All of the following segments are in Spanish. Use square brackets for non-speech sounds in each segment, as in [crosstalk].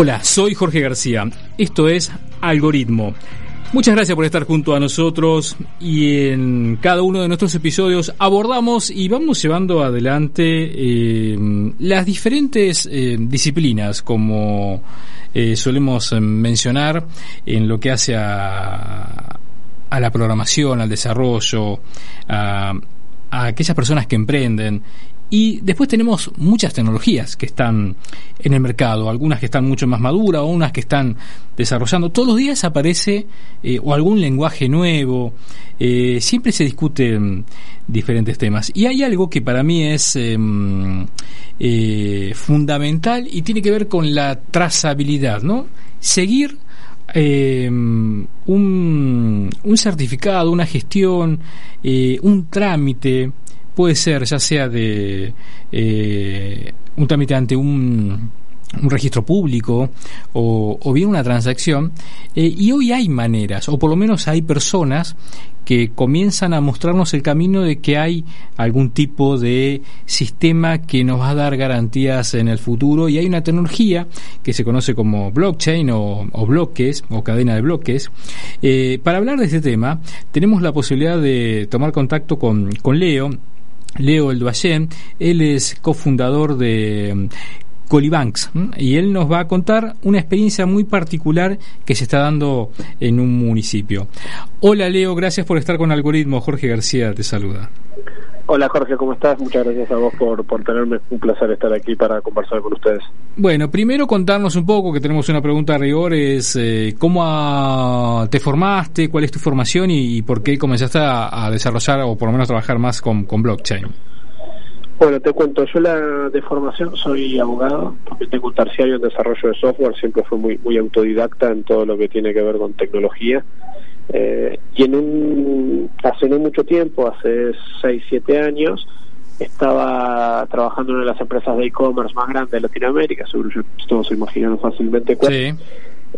Hola, soy Jorge García. Esto es Algoritmo. Muchas gracias por estar junto a nosotros y en cada uno de nuestros episodios abordamos y vamos llevando adelante eh, las diferentes eh, disciplinas como eh, solemos mencionar en lo que hace a, la programación, al desarrollo, a aquellas personas que emprenden y después tenemos muchas tecnologías que están en el mercado, algunas que están mucho más maduras, unas que están desarrollando. Todos los días aparece eh, o algún lenguaje nuevo, eh, siempre se discuten diferentes temas. Y hay algo que para mí es em, eh, fundamental y tiene que ver con la trazabilidad, ¿no? Seguir em, un, un, certificado, una gestión, un trámite, puede ser ya sea de eh, un trámite ante un, un registro público o, bien una transacción eh, y hoy hay maneras o por lo menos hay personas que comienzan a mostrarnos el camino de que hay algún tipo de sistema que nos va a dar garantías en el futuro y hay una tecnología que se conoce como blockchain o, o bloques o cadena de bloques. Eh, para hablar de este tema tenemos la posibilidad de tomar contacto con, con Leo Leo El él es cofundador de mm, Colibanks y él nos va a contar una experiencia muy particular que se está dando en un municipio. Hola Leo, gracias por estar con Algoritmo. Jorge García te saluda. Hola Jorge, ¿cómo estás? Muchas gracias a vos por, por tenerme. Un placer estar aquí para conversar con ustedes. Bueno, primero contarnos un poco, que tenemos una pregunta de rigor, es eh, cómo te formaste, cuál es tu formación y, por qué comenzaste a, desarrollar o por lo menos trabajar más con, con blockchain. Bueno, te cuento, yo la de formación soy abogado, porque tengo un terciario en desarrollo de software, siempre fui muy, muy autodidacta en todo lo que tiene que ver con tecnología. Eh, y en un, hace no mucho tiempo, hace 6, 7 años, estaba trabajando en una de las empresas de e-commerce más grandes de Latinoamérica, seguro que todos se imaginan fácilmente cuál.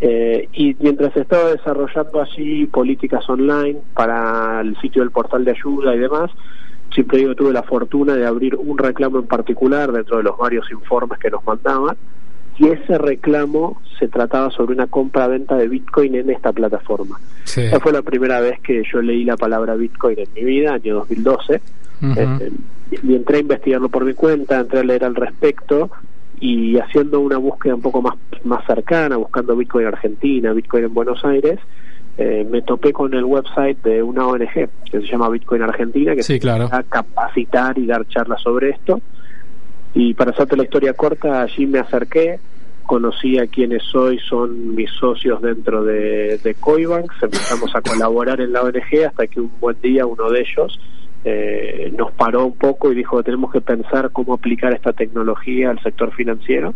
Eh, y mientras estaba desarrollando allí políticas online para el sitio del portal de ayuda y demás, siempre digo tuve la fortuna de abrir un reclamo en particular dentro de los varios informes que nos mandaban y ese reclamo se trataba sobre una compra-venta de Bitcoin en esta plataforma. Esa fue la primera vez que yo leí la palabra Bitcoin en mi vida, año 2012. Este, y entré a investigarlo por mi cuenta, entré a leer al respecto y haciendo una búsqueda un poco más, más cercana, buscando Bitcoin en Argentina, Bitcoin en Buenos Aires, eh, me topé con el website de una ONG que se llama Bitcoin Argentina, que sí, claro. a capacitar y dar charlas sobre esto. Y para hacerte la historia corta, allí me acerqué, conocí a quienes hoy son mis socios dentro de, de Coibanks, empezamos a colaborar en la ONG hasta que un buen día uno de ellos eh, nos paró un poco y dijo tenemos que pensar cómo aplicar esta tecnología al sector financiero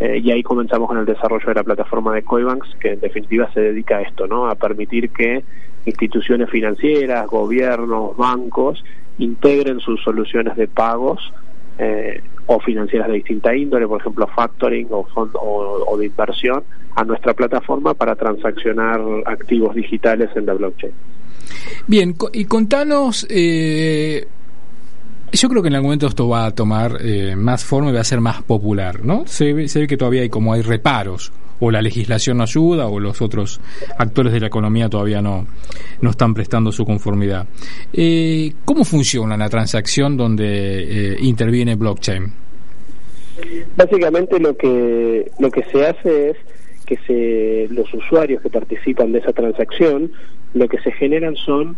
eh, y ahí comenzamos con el desarrollo de la plataforma de Coibanks que en definitiva se dedica a esto, ¿no? a permitir que instituciones financieras, gobiernos, bancos integren sus soluciones de pagos eh, o financieras de distinta índole, por ejemplo factoring o, o, de inversión, a nuestra plataforma para transaccionar activos digitales en la blockchain. Bien, y contanos, eh, yo creo que en algún momento esto va a tomar eh, más forma y va a ser más popular, ¿no? Se ve, se ve que todavía hay como hay reparos o la legislación no ayuda o los otros actores de la economía todavía no, no están prestando su conformidad. Eh, ¿Cómo funciona la transacción donde eh, interviene blockchain? Básicamente lo que, lo que se hace es que se, los usuarios que participan de esa transacción, lo que se generan son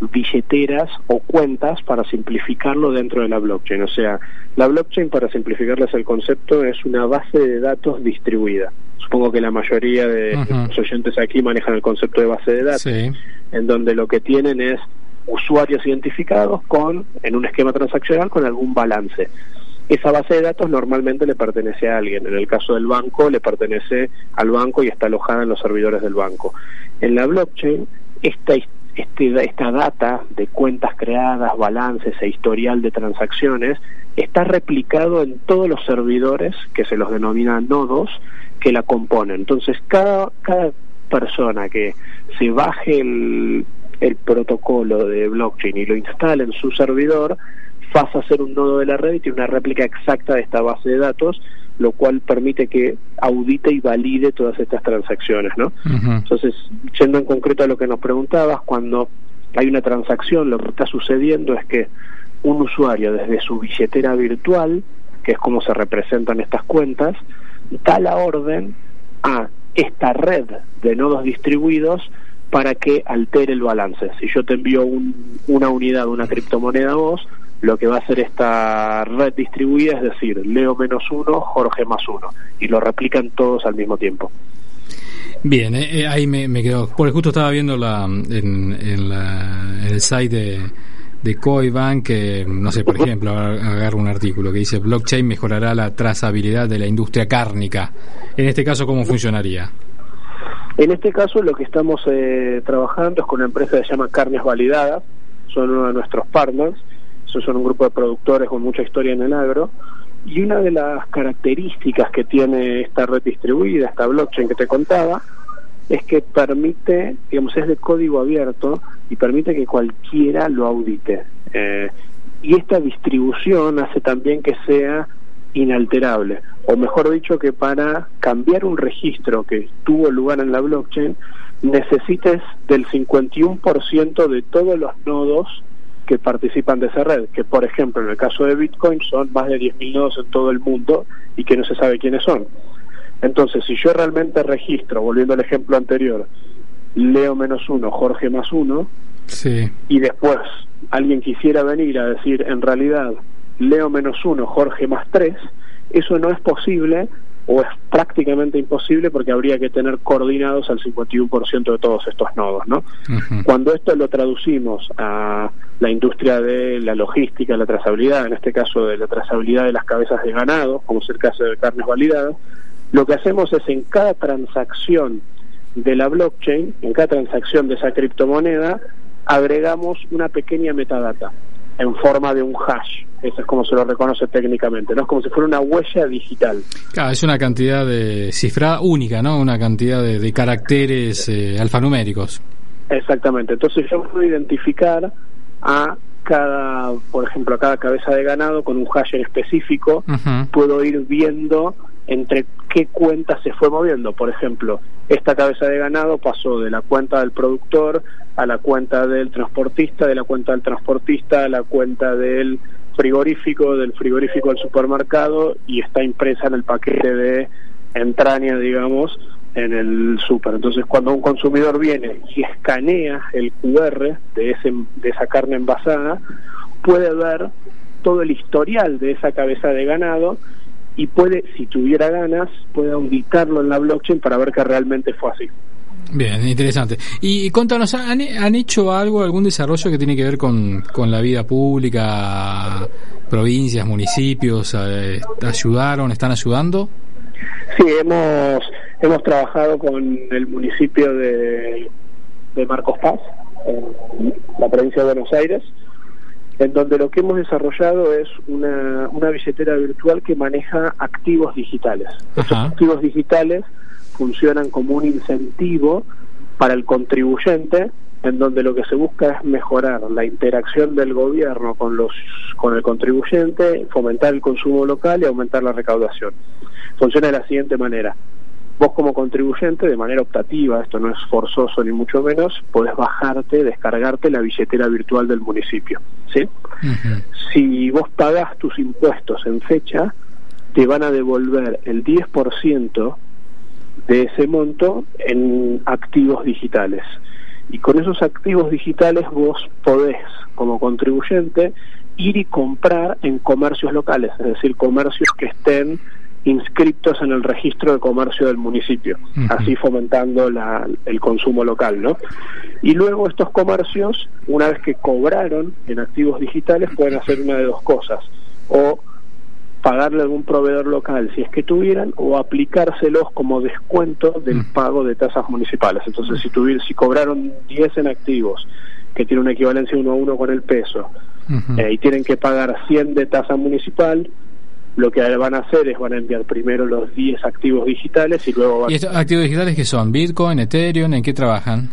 billeteras o cuentas para simplificarlo dentro de la blockchain. O sea, la blockchain, para simplificarles el concepto, es una base de datos distribuida. Supongo que la mayoría de los oyentes aquí manejan el concepto de base de datos, en donde lo que tienen es usuarios identificados con, en un esquema transaccional, con algún balance. Esa base de datos normalmente le pertenece a alguien. En el caso del banco, le pertenece al banco y está alojada en los servidores del banco. En la blockchain, esta, este, esta data de cuentas creadas, balances e historial de transacciones está replicado en todos los servidores que se los denomina nodos que la componen. Entonces, cada, cada persona que se baje el, el protocolo de blockchain y lo instale en su servidor, pasa a ser un nodo de la red y tiene una réplica exacta de esta base de datos, lo cual permite que audite y valide todas estas transacciones, ¿no? Entonces, yendo en concreto a lo que nos preguntabas, cuando hay una transacción, lo que está sucediendo es que un usuario desde su billetera virtual, que es como se representan estas cuentas, da la orden a esta red de nodos distribuidos para que altere el balance. Si yo te envío una unidad, una criptomoneda a vos, lo que va a hacer esta red distribuida es decir, Leo menos uno, Jorge más uno, y lo replican todos al mismo tiempo. Bien, eh, eh, ahí me, me quedo, porque justo estaba viendo la, en, el site de, de que, no sé, por ejemplo, agarro un artículo que dice blockchain mejorará la trazabilidad de la industria cárnica. En este caso, ¿cómo funcionaría? En este caso, lo que estamos eh, trabajando es con una empresa que se llama Carnes Validadas, son uno de nuestros partners, son un grupo de productores con mucha historia en el agro, y una de las características que tiene esta red distribuida, esta blockchain que te contaba, es que permite, digamos, es de código abierto y permite que cualquiera lo audite. Eh, y esta distribución hace también que sea inalterable, o mejor dicho, que para cambiar un registro que tuvo lugar en la blockchain, necesites del 51% de todos los nodos que participan de esa red, que por ejemplo en el caso de Bitcoin son más de 10.000 nodos en todo el mundo y que no se sabe quiénes son. Entonces, si yo realmente registro, volviendo al ejemplo anterior, Leo menos uno, Jorge más uno, sí. y después alguien quisiera venir a decir en realidad Leo menos uno, Jorge más tres, eso no es posible o es prácticamente imposible porque habría que tener coordinados al 51% de todos estos nodos, ¿no? Cuando esto lo traducimos a la industria de la logística, la trazabilidad, en este caso de la trazabilidad de las cabezas de ganado, como es el caso de carnes validadas, lo que hacemos es en cada transacción de la blockchain, en cada transacción de esa criptomoneda, agregamos una pequeña metadata en forma de un hash. Eso es como se lo reconoce técnicamente, ¿no? Es como si fuera una huella digital. Claro, es una cantidad de cifra única, ¿no? Una cantidad de, caracteres eh, alfanuméricos. Exactamente. Entonces yo puedo identificar a cada, por ejemplo, a cada cabeza de ganado con un hash en específico. Puedo ir viendo entre qué cuenta se fue moviendo. Por ejemplo, esta cabeza de ganado pasó de la cuenta del productor a la cuenta del transportista, de la cuenta del transportista a la cuenta del frigorífico, del frigorífico al supermercado y está impresa en el paquete de entraña, digamos, en el super. Entonces, cuando un consumidor viene y escanea el QR de, ese, de esa carne envasada, puede ver todo el historial de esa cabeza de ganado y puede, si tuviera ganas, puede auditarlo en la blockchain para ver que realmente fue así. Bien, interesante. Y contanos, ¿han, ¿han hecho algo, algún desarrollo que tiene que ver con, con la vida pública, provincias, municipios? Eh, ¿Ayudaron, están ayudando? Sí, hemos, hemos trabajado con el municipio de, de Marcos Paz, en la provincia de Buenos Aires, en donde lo que hemos desarrollado es una, una billetera virtual que maneja activos digitales. Esos activos digitales funcionan como un incentivo para el contribuyente en donde lo que se busca es mejorar la interacción del gobierno con los con el contribuyente, fomentar el consumo local y aumentar la recaudación. Funciona de la siguiente manera vos como contribuyente, de manera optativa, esto no es forzoso ni mucho menos, podés bajarte, descargarte la billetera virtual del municipio. ¿sí? Si vos pagás tus impuestos en fecha, te van a devolver el 10% de ese monto en activos digitales. Y con esos activos digitales vos podés, como contribuyente, ir y comprar en comercios locales, es decir, comercios que estén inscritos en el registro de comercio del municipio, así fomentando la, el consumo local, ¿no? Y luego estos comercios, una vez que cobraron en activos digitales, pueden hacer una de dos cosas, o pagarle a algún proveedor local si es que tuvieran o aplicárselos como descuento del pago de tasas municipales. Entonces, si, tuvieron, si cobraron 10 en activos, que tiene una equivalencia uno a uno con el peso, eh, y tienen que pagar 100 de tasa municipal, lo que van a hacer es van a enviar primero los 10 activos digitales y luego van ¿Y estos activos digitales que son? ¿Bitcoin, Ethereum? ¿En qué trabajan?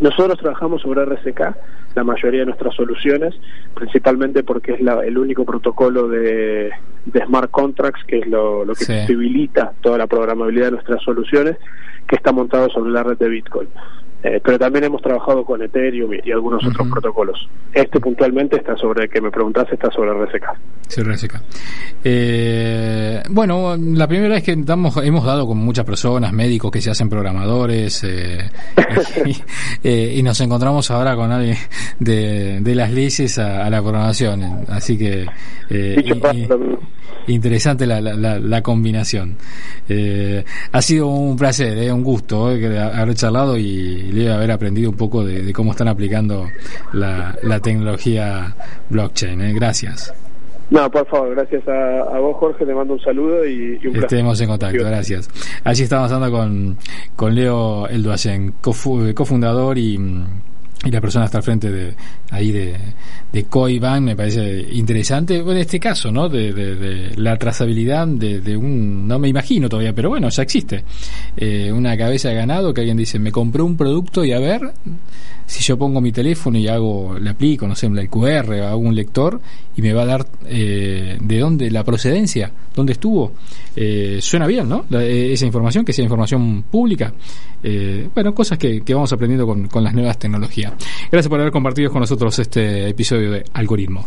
Nosotros trabajamos sobre RSK, la mayoría de nuestras soluciones, principalmente porque es el único protocolo de, smart contracts, que es lo, que posibilita toda la programabilidad de nuestras soluciones, que está montado sobre la red de Bitcoin. Eh, pero también hemos trabajado con Ethereum y, algunos otros protocolos. Este puntualmente está sobre, que me preguntaste, está sobre RSK. Sí, RSK. Eh, bueno, la primera vez que hemos dado con muchas personas, médicos que se hacen programadores, eh, [laughs] y, nos encontramos ahora con alguien de, las leyes a, la programación. Así que interesante la, la, combinación. ha sido un placer, un gusto haber charlado y y haber aprendido un poco de, cómo están aplicando la, tecnología blockchain. ¿eh? Gracias. No, por favor, gracias a, vos, Jorge. Te mando un saludo y, un placer. Estemos en contacto, gracias. Allí estamos hablando con, con Leo Elduayen, cofundador y y la persona está al frente de ahí de, de Coiban me parece interesante. En este caso no de, de, la trazabilidad de, un no me imagino todavía pero bueno ya existe. Eh, una cabeza de ganado que alguien dice me compré un producto y a ver si yo pongo mi teléfono y hago le aplico no sé el QR hago un lector y me va a dar eh, de dónde la procedencia dónde estuvo eh, suena bien no esa información que sea información pública bueno cosas que, que vamos aprendiendo con, con las nuevas tecnologías Gracias por haber compartido con nosotros este episodio de Algoritmo.